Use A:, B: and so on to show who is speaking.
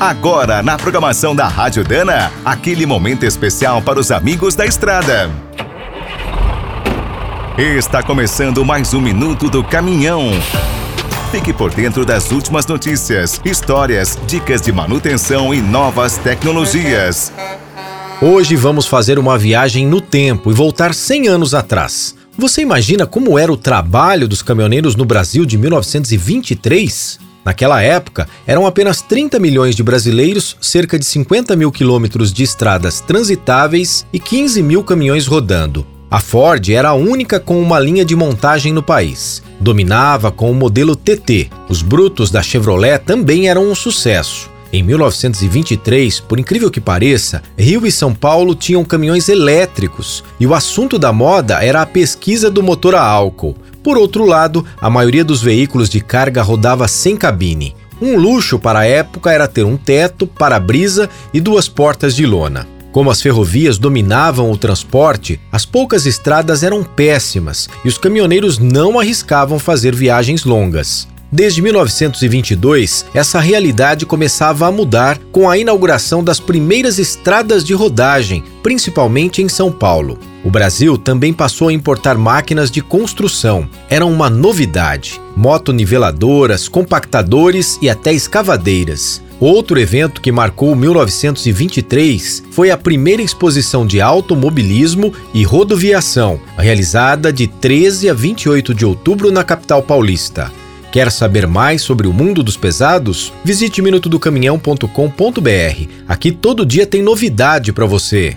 A: Agora, na programação da Rádio Dana, aquele momento especial para os amigos da estrada. Está começando mais um minuto do caminhão. Fique por dentro das últimas notícias, histórias, dicas de manutenção e novas tecnologias.
B: Hoje vamos fazer uma viagem no tempo e voltar 100 anos atrás. Você imagina como era o trabalho dos caminhoneiros no Brasil de 1923? Naquela época, eram apenas 30 milhões de brasileiros, cerca de 50 mil quilômetros de estradas transitáveis e 15 mil caminhões rodando. A Ford era a única com uma linha de montagem no país. Dominava com o modelo TT. Os brutos da Chevrolet também eram um sucesso. Em 1923, por incrível que pareça, Rio e São Paulo tinham caminhões elétricos e o assunto da moda era a pesquisa do motor a álcool. Por outro lado, a maioria dos veículos de carga rodava sem cabine. Um luxo para a época era ter um teto, para-brisa e duas portas de lona. Como as ferrovias dominavam o transporte, as poucas estradas eram péssimas e os caminhoneiros não arriscavam fazer viagens longas. Desde 1922, essa realidade começava a mudar com a inauguração das primeiras estradas de rodagem, principalmente em São Paulo. O Brasil também passou a importar máquinas de construção. Eram uma novidade: motoniveladoras, compactadores e até escavadeiras. Outro evento que marcou 1923 foi a primeira exposição de automobilismo e rodoviação, realizada de 13 a 28 de outubro na capital paulista. Quer saber mais sobre o mundo dos pesados? Visite minutodocaminhão.com.br. Aqui todo dia tem novidade para você.